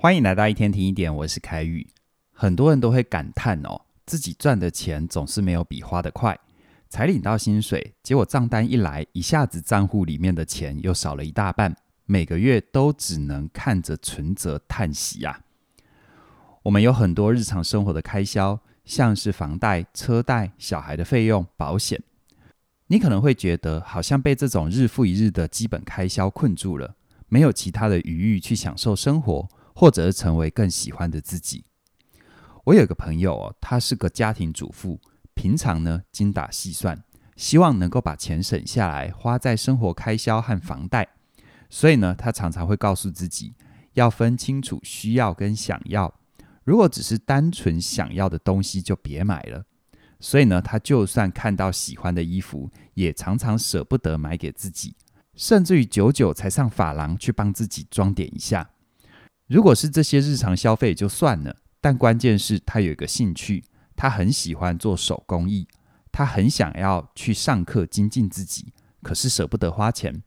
欢迎来到一天听一点，我是凯宇。很多人都会感叹哦，自己赚的钱总是没有比花的快。才领到薪水，结果账单一来，一下子账户里面的钱又少了一大半，每个月都只能看着存折叹息呀。我们有很多日常生活的开销，像是房贷、车贷、小孩的费用、保险。你可能会觉得，好像被这种日复一日的基本开销困住了，没有其他的余裕去享受生活。或者成为更喜欢的自己。我有个朋友哦，她是个家庭主妇，平常呢精打细算，希望能够把钱省下来花在生活开销和房贷。所以呢，他常常会告诉自己要分清楚需要跟想要。如果只是单纯想要的东西，就别买了。所以呢，他就算看到喜欢的衣服，也常常舍不得买给自己，甚至于久久才上发廊去帮自己装点一下。如果是这些日常消费就算了，但关键是他有一个兴趣，他很喜欢做手工艺，他很想要去上课精进自己，可是舍不得花钱，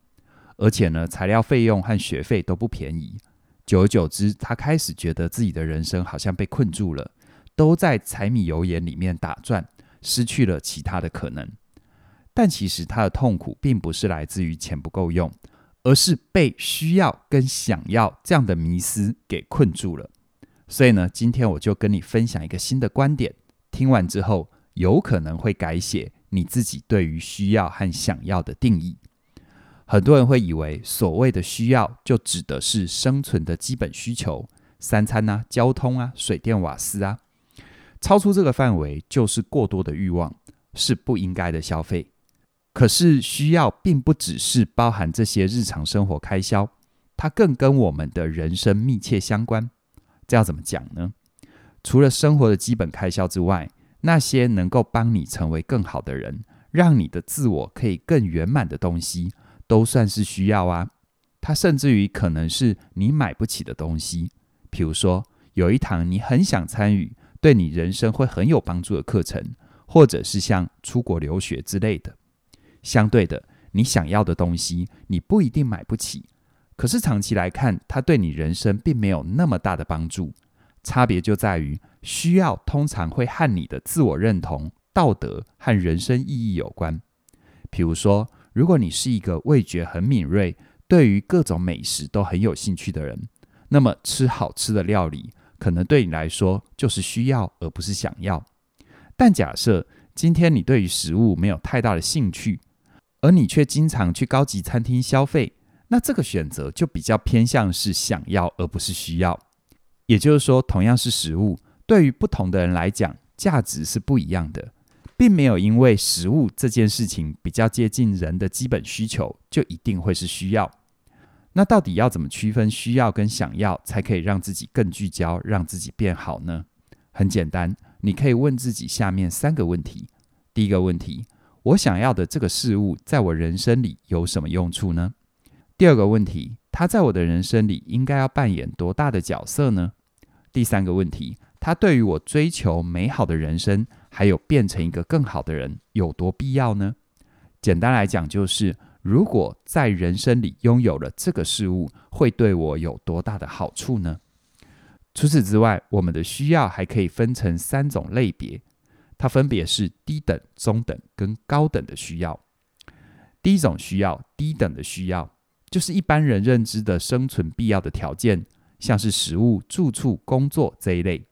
而且呢，材料费用和学费都不便宜。久而久之，他开始觉得自己的人生好像被困住了，都在柴米油盐里面打转，失去了其他的可能。但其实他的痛苦并不是来自于钱不够用。而是被需要跟想要这样的迷思给困住了，所以呢，今天我就跟你分享一个新的观点，听完之后有可能会改写你自己对于需要和想要的定义。很多人会以为所谓的需要就指的是生存的基本需求，三餐啊、交通啊、水电瓦斯啊，超出这个范围就是过多的欲望，是不应该的消费。可是需要并不只是包含这些日常生活开销，它更跟我们的人生密切相关。这要怎么讲呢？除了生活的基本开销之外，那些能够帮你成为更好的人，让你的自我可以更圆满的东西，都算是需要啊。它甚至于可能是你买不起的东西，比如说有一堂你很想参与，对你人生会很有帮助的课程，或者是像出国留学之类的。相对的，你想要的东西，你不一定买不起，可是长期来看，它对你人生并没有那么大的帮助。差别就在于，需要通常会和你的自我认同、道德和人生意义有关。比如说，如果你是一个味觉很敏锐，对于各种美食都很有兴趣的人，那么吃好吃的料理，可能对你来说就是需要，而不是想要。但假设今天你对于食物没有太大的兴趣，而你却经常去高级餐厅消费，那这个选择就比较偏向是想要而不是需要。也就是说，同样是食物，对于不同的人来讲，价值是不一样的，并没有因为食物这件事情比较接近人的基本需求，就一定会是需要。那到底要怎么区分需要跟想要，才可以让自己更聚焦，让自己变好呢？很简单，你可以问自己下面三个问题。第一个问题。我想要的这个事物，在我人生里有什么用处呢？第二个问题，它在我的人生里应该要扮演多大的角色呢？第三个问题，它对于我追求美好的人生，还有变成一个更好的人，有多必要呢？简单来讲，就是如果在人生里拥有了这个事物，会对我有多大的好处呢？除此之外，我们的需要还可以分成三种类别。它分别是低等、中等跟高等的需要。第一种需要，低等的需要，就是一般人认知的生存必要的条件，像是食物、住处、工作这一类。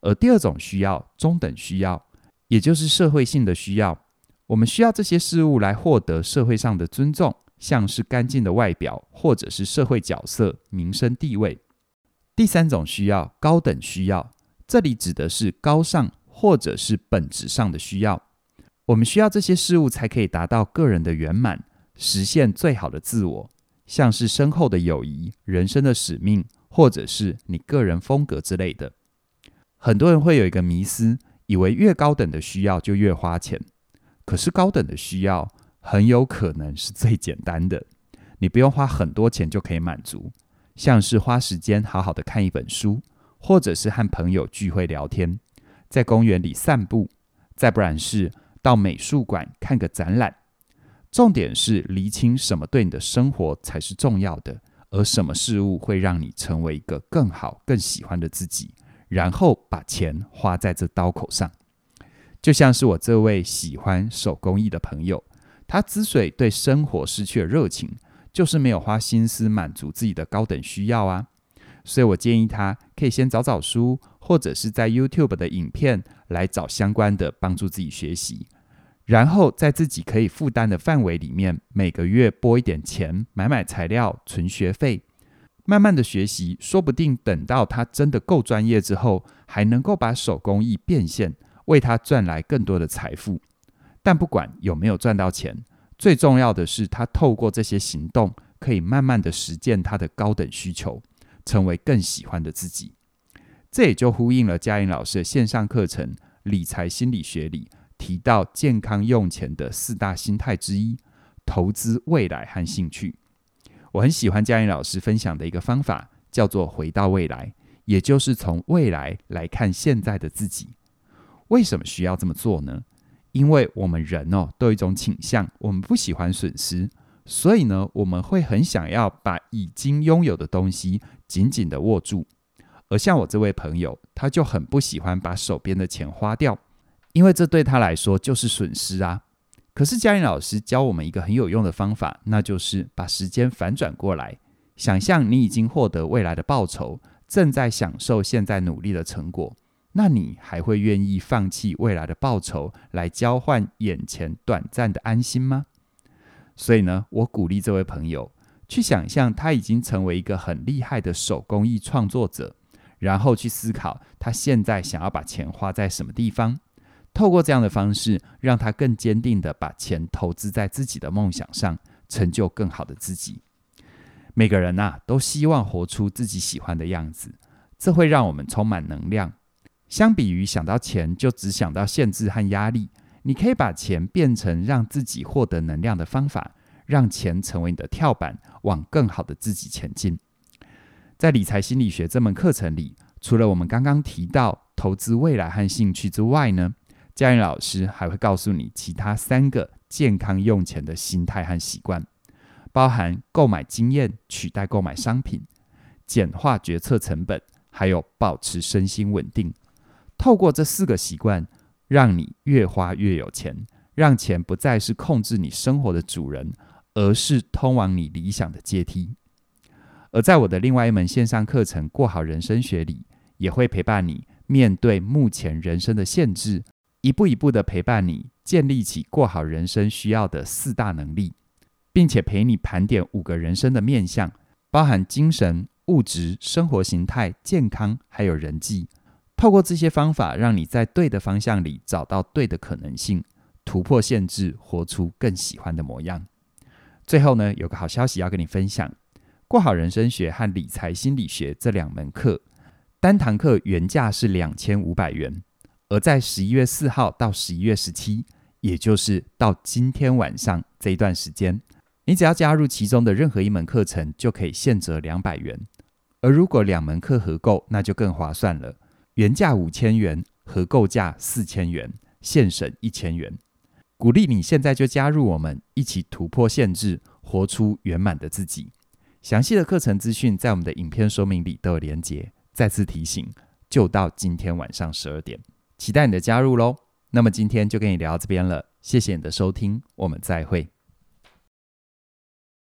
而第二种需要，中等需要，也就是社会性的需要。我们需要这些事物来获得社会上的尊重，像是干净的外表，或者是社会角色、名声地位。第三种需要，高等需要，这里指的是高尚。或者是本质上的需要，我们需要这些事物才可以达到个人的圆满，实现最好的自我，像是深厚的友谊、人生的使命，或者是你个人风格之类的。很多人会有一个迷思，以为越高等的需要就越花钱，可是高等的需要很有可能是最简单的，你不用花很多钱就可以满足，像是花时间好好的看一本书，或者是和朋友聚会聊天。在公园里散步，再不然是到美术馆看个展览。重点是厘清什么对你的生活才是重要的，而什么事物会让你成为一个更好、更喜欢的自己，然后把钱花在这刀口上。就像是我这位喜欢手工艺的朋友，他之所以对生活失去了热情，就是没有花心思满足自己的高等需要啊。所以我建议他可以先找找书，或者是在 YouTube 的影片来找相关的帮助自己学习，然后在自己可以负担的范围里面，每个月拨一点钱买买材料存学费，慢慢的学习，说不定等到他真的够专业之后，还能够把手工艺变现，为他赚来更多的财富。但不管有没有赚到钱，最重要的是他透过这些行动，可以慢慢的实践他的高等需求。成为更喜欢的自己，这也就呼应了嘉颖老师的线上课程《理财心理学》里提到健康用钱的四大心态之一——投资未来和兴趣。我很喜欢嘉颖老师分享的一个方法，叫做“回到未来”，也就是从未来来看现在的自己。为什么需要这么做呢？因为我们人哦，都有一种倾向，我们不喜欢损失。所以呢，我们会很想要把已经拥有的东西紧紧地握住。而像我这位朋友，他就很不喜欢把手边的钱花掉，因为这对他来说就是损失啊。可是嘉玲老师教我们一个很有用的方法，那就是把时间反转过来，想象你已经获得未来的报酬，正在享受现在努力的成果，那你还会愿意放弃未来的报酬来交换眼前短暂的安心吗？所以呢，我鼓励这位朋友去想象他已经成为一个很厉害的手工艺创作者，然后去思考他现在想要把钱花在什么地方。透过这样的方式，让他更坚定地把钱投资在自己的梦想上，成就更好的自己。每个人呐、啊，都希望活出自己喜欢的样子，这会让我们充满能量。相比于想到钱就只想到限制和压力。你可以把钱变成让自己获得能量的方法，让钱成为你的跳板，往更好的自己前进。在理财心理学这门课程里，除了我们刚刚提到投资未来和兴趣之外呢，嘉玲老师还会告诉你其他三个健康用钱的心态和习惯，包含购买经验取代购买商品，简化决策成本，还有保持身心稳定。透过这四个习惯。让你越花越有钱，让钱不再是控制你生活的主人，而是通往你理想的阶梯。而在我的另外一门线上课程《过好人生学》里，也会陪伴你面对目前人生的限制，一步一步的陪伴你建立起过好人生需要的四大能力，并且陪你盘点五个人生的面向，包含精神、物质、生活形态、健康，还有人际。透过这些方法，让你在对的方向里找到对的可能性，突破限制，活出更喜欢的模样。最后呢，有个好消息要跟你分享：过好人生学和理财心理学这两门课，单堂课原价是两千五百元，而在十一月四号到十一月十七，也就是到今天晚上这一段时间，你只要加入其中的任何一门课程，就可以现折两百元。而如果两门课合购，那就更划算了。原价五千元，合购价四千元，现省一千元。鼓励你现在就加入我们，一起突破限制，活出圆满的自己。详细的课程资讯在我们的影片说明里都有连结。再次提醒，就到今天晚上十二点，期待你的加入喽。那么今天就跟你聊到这边了，谢谢你的收听，我们再会。